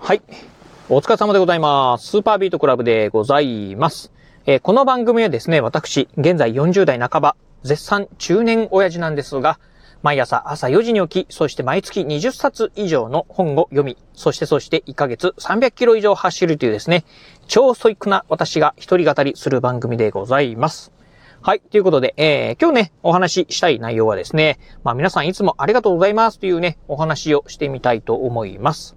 はい。お疲れ様でございます。スーパービートクラブでございます。えー、この番組はですね、私、現在40代半ば、絶賛中年親父なんですが、毎朝朝4時に起き、そして毎月20冊以上の本を読み、そしてそして1ヶ月300キロ以上走るというですね、超ストイックな私が一人語りする番組でございます。はい。ということで、えー、今日ね、お話ししたい内容はですね、まあ皆さんいつもありがとうございますというね、お話をしてみたいと思います。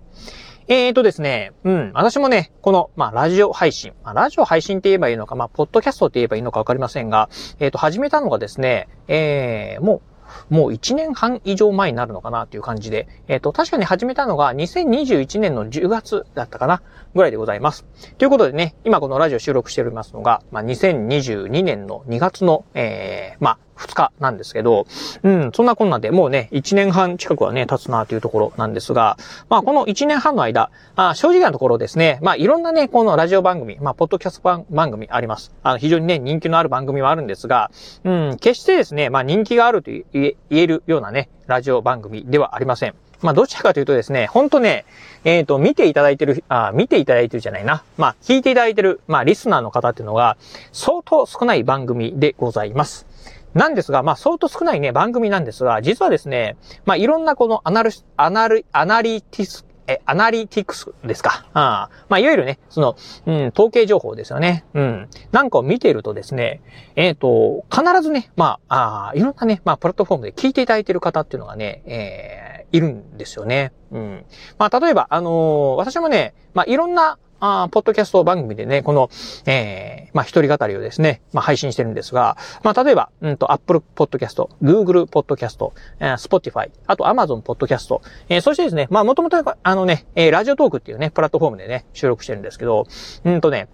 えーとですね、うん、私もね、この、まあ、ラジオ配信、まあ、ラジオ配信って言えばいいのか、まあ、ポッドキャストって言えばいいのかわかりませんが、えーと、始めたのがですね、えー、もう、もう1年半以上前になるのかなっていう感じで、えっ、ー、と、確かに始めたのが2021年の10月だったかなぐらいでございます。ということでね、今このラジオ収録しておりますのが、まあ、2022年の2月の、えー、まあ、2日なんですけど、うん、そんなこんなでもうね、1年半近くはね、経つなというところなんですが、まあこの1年半の間、あ正直なところですね、まあいろんなね、このラジオ番組、まあポッドキャスト番組あります。あの非常にね、人気のある番組はあるんですが、うん、決してですね、まあ人気があると言えるようなね、ラジオ番組ではありません。まあ、どちらかというとですね、ほんとね、えっ、ー、と、見ていただいてる、あ、見ていただいてるじゃないな。まあ、聞いていただいてる、まあ、リスナーの方っていうのが、相当少ない番組でございます。なんですが、まあ、相当少ないね、番組なんですが、実はですね、まあ、いろんなこのアナル、アナル、アナリティス、え、アナリティクスですか？あまあ、いわゆるね、その、うん、統計情報ですよね。うん。なんかを見てるとですね、えっ、ー、と、必ずね、まあ、あいろんなね、まあ、プラットフォームで聞いていただいている方っていうのがね、えー、いるんですよね。うん。まあ、例えば、あのー、私もね、まあ、いろんな、あポッドキャスト番組でね、この、えー、まあ、一人語りをですね、まあ、配信してるんですが、まあ、例えば、うんと、Apple Podcast、Google Podcast、Spotify、あと Amazon Podcast、えー、そしてですね、まあ、もともと、あのね、え、ラジオトークっていうね、プラットフォームでね、収録してるんですけど、うんとね、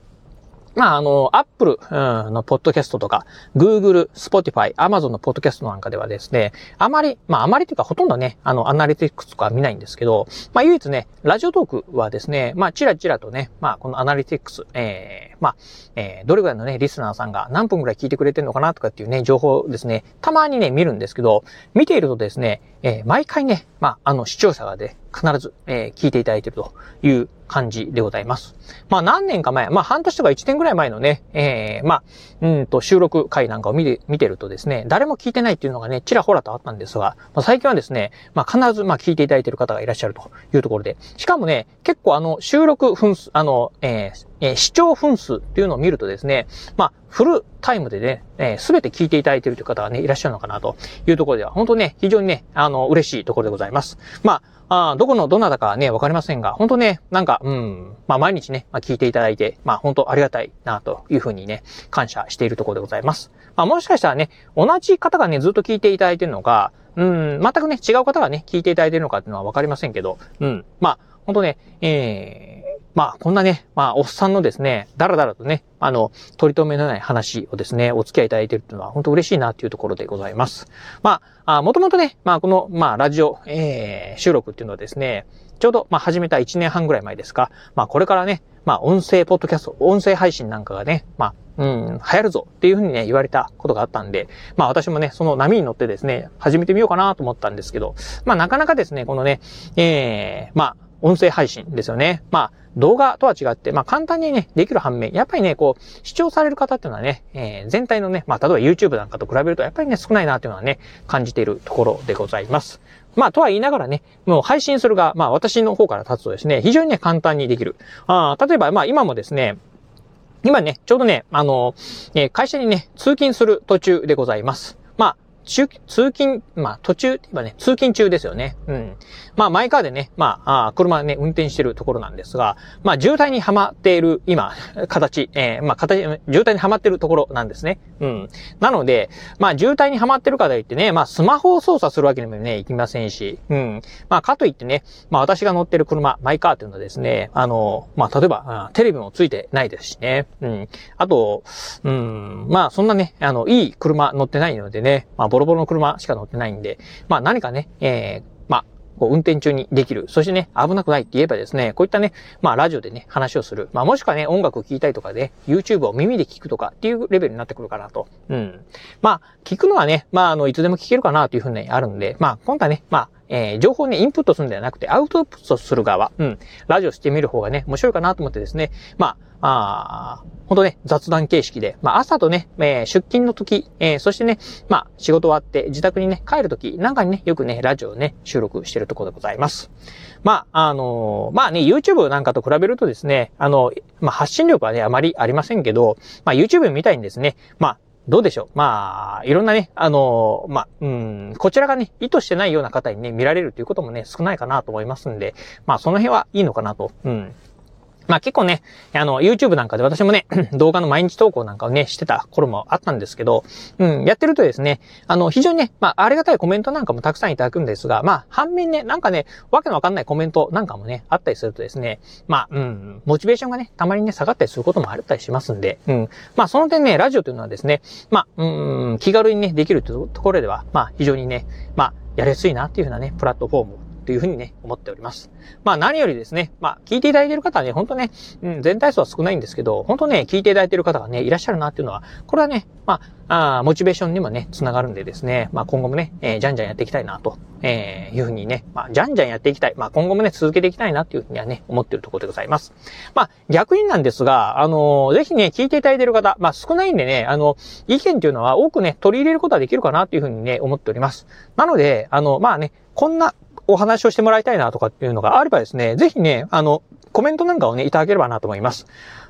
まあ、あの、Apple のポッドキャストとか、Google、Spotify、Amazon のポッドキャストなんかではですね、あまり、まあ、あまりというかほとんどね、あの、アナリティクスとか見ないんですけど、まあ、唯一ね、ラジオトークはですね、まあ、ちらちらとね、まあ、このアナリティクス、えー、まあ、えー、どれぐらいのね、リスナーさんが何分ぐらい聞いてくれてるのかなとかっていうね、情報ですね、たまにね、見るんですけど、見ているとですね、えー、毎回ね、まあ、あの、視聴者がね、必ず、えー、聞いていただいているという感じでございます。まあ何年か前、まあ半年とか1年ぐらい前のね、えー、まあ、うんと収録回なんかを見て、見てるとですね、誰も聞いてないっていうのがね、ちらほらとあったんですが、まあ、最近はですね、まあ必ずまあ聞いていただいている方がいらっしゃるというところで、しかもね、結構あの収録分数、あの、えー、えー、視聴分数っていうのを見るとですね、まあ、フルタイムでね、す、え、べ、て聞いていただいているという方がね、いらっしゃるのかなというところでは、本当ね、非常にね、あの、嬉しいところでございます。まあ、あどこのどなたかはね、わかりませんが、本当ね、なんか、うん、まあ毎日ね、まあ、聞いていただいて、まあ本当ありがたいなというふうにね、感謝しているところでございます。まあもしかしたらね、同じ方がね、ずっと聞いていただいているのが、うん、全くね、違う方がね、聞いていただいているのかっていうのはわかりませんけど、うん、まあ、本当ね、えー、まあ、こんなね、まあ、おっさんのですね、だらだらとね、あの、取り留めのない話をですね、お付き合いいただいているというのは、本当嬉しいなというところでございます。まあ、もともとね、まあ、この、まあ、ラジオ、えー、収録っていうのはですね、ちょうど、まあ、始めた1年半ぐらい前ですか、まあ、これからね、まあ、音声ポッドキャスト、音声配信なんかがね、まあ、うん、流行るぞっていうふうにね、言われたことがあったんで、まあ私もね、その波に乗ってですね、始めてみようかなと思ったんですけど、まあなかなかですね、このね、ええー、まあ、音声配信ですよね。まあ、動画とは違って、まあ簡単にね、できる反面、やっぱりね、こう、視聴される方っていうのはね、えー、全体のね、まあ例えば YouTube なんかと比べると、やっぱりね、少ないなっていうのはね、感じているところでございます。まあ、とは言いながらね、もう配信するが、まあ私の方から立つとですね、非常にね、簡単にできる。ああ例えば、まあ今もですね、今ね、ちょうどね、あの、え会社にね、通勤する途中でございます。まあ、中通勤、まあ途中、今ね、通勤中ですよね。うん。まあマイカーでね、まあ、あ車ね、運転してるところなんですが、まあ渋滞にはまっている、今、形、えー、まあ形、渋滞にはまっているところなんですね。うん。なので、まあ渋滞にはまってる方言ってね、まあスマホを操作するわけにもね、いきませんし、うん。まあかといってね、まあ私が乗ってる車、マイカーっていうのはですね、あの、まあ例えば、テレビもついてないですしね。うん。あと、うん、まあそんなね、あの、いい車乗ってないのでね、まあボロボロの車しか乗ってないんで、まあ何かね、えー、まあ、こう運転中にできる。そしてね、危なくないって言えばですね、こういったね、まあラジオでね、話をする。まあもしくはね、音楽を聴いたりとかで、YouTube を耳で聞くとかっていうレベルになってくるかなと。うん。まあ、聞くのはね、まああの、いつでも聞けるかなというふうにあるんで、まあ今回ね、まあ、えー、情報ね、インプットするんではなくて、アウトプットする側、うん、ラジオしてみる方がね、面白いかなと思ってですね、まあ、あ本当ね、雑談形式で、まあ朝とね、えー、出勤の時、えー、そしてね、まあ仕事終わって自宅にね、帰る時なんかにね、よくね、ラジオをね、収録してるところでございます。まあ、あのー、まあね、YouTube なんかと比べるとですね、あの、まあ発信力はね、あまりありませんけど、まあ YouTube みたいにですね、まあどうでしょう？まあ、いろんなね、あの、まあ、うん、こちらがね、意図してないような方にね、見られるということもね、少ないかなと思いますんで、まあ、その辺はいいのかなと、うん、まあ結構ね、あの、YouTube なんかで私もね、動画の毎日投稿なんかをね、してた頃もあったんですけど、うん、やってるとですね、あの、非常にね、まあ、ありがたいコメントなんかもたくさんいただくんですが、まあ、反面ね、なんかね、わけのわかんないコメントなんかもね、あったりするとですね、まあ、うん、モチベーションがね、たまにね、下がったりすることもあったりしますんで、うん、まあ、その点ね、ラジオというのはですね、まあ、うん、気軽にね、できるというところでは、まあ、非常にね、まあ、やりやすいなっていうふうなね、プラットフォームというふうにね、思っております。まあ何よりですね、まあ聞いていただいている方はね、本当ね、うん、全体数は少ないんですけど、本当ね、聞いていただいている方がね、いらっしゃるなっていうのは、これはね、まあ、あモチベーションにもね、つながるんでですね、まあ今後もね、えー、じゃんじゃんやっていきたいなと、えー、いうふうにね、まあ、じゃんじゃんやっていきたい。まあ今後もね、続けていきたいなっていうふうにはね、思っているところでございます。まあ逆になんですが、あのー、ぜひね、聞いていただいている方、まあ少ないんでね、あの、意見っていうのは多くね、取り入れることはできるかなっていうふうにね、思っております。なので、あの、まあね、こんなお話をしてもらいたいなとかっていうのがあればですね、ぜひね、あの、コメントなんかをね、いただければなと思います。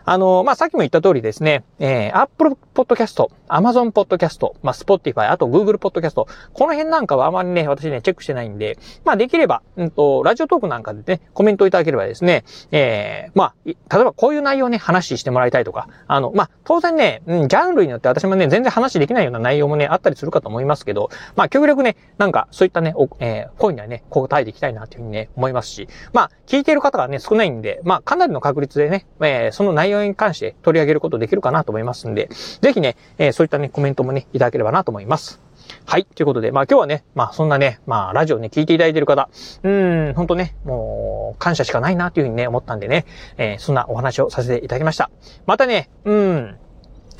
あの、まあ、さっきも言った通りですね、えー、Apple Podcast、Amazon Podcast、まあ、Spotify、あと Google Podcast、この辺なんかはあまりね、私ね、チェックしてないんで、まあ、できれば、うんと、ラジオトークなんかでね、コメントいただければですね、えー、まあ、例えばこういう内容ね、話してもらいたいとか、あの、まあ、当然ね、うん、ジャンルによって私もね、全然話できないような内容もね、あったりするかと思いますけど、まあ、極力ね、なんか、そういったね、おえー、声にはね、答えていきたいなというふうにね、思いますし、まあ、聞いている方がね、少ないんで、まあ、かなりの確率でね、えー、その内容に関して取り上げることできるかなと思いますんで、ぜひね、えー、そういったね、コメントもね、いただければなと思います。はい。ということで、まあ今日はね、まあそんなね、まあラジオね、聞いていただいている方、うん、ほんとね、もう、感謝しかないなというふうにね、思ったんでね、えー、そんなお話をさせていただきました。またね、うん、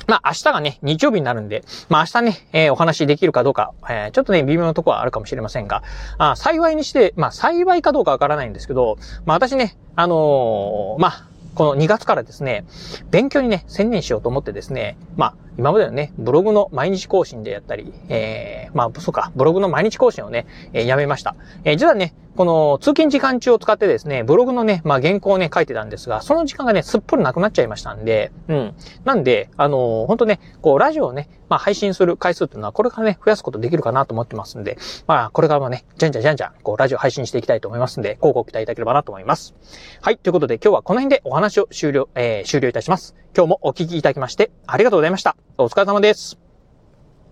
まあ明日がね、日曜日になるんで、まあ明日ね、えー、お話できるかどうか、えー、ちょっとね、微妙なとこはあるかもしれませんが、あ幸いにして、まあ幸いかどうかわからないんですけど、まあ私ね、あのー、まあ、この2月からですね、勉強にね、専念しようと思ってですね、まあ、今までのね、ブログの毎日更新でやったり、えー、まあ、そうか、ブログの毎日更新をね、えー、やめました。えー、実はね、この通勤時間中を使ってですね、ブログのね、まあ、原稿をね、書いてたんですが、その時間がね、すっぽりなくなっちゃいましたんで、うん。なんで、あのー、本当ね、こう、ラジオをね、まあ、配信する回数っていうのは、これからね、増やすことできるかなと思ってますんで、まあ、これからもね、じゃんじゃんじゃんじゃん、こう、ラジオ配信していきたいと思いますんで、ごご期待いただければなと思います。はい、ということで今日はこの辺でお話を終了、えー、終了いたします。今日もお聞きいただきまして、ありがとうございました。お疲れ様です。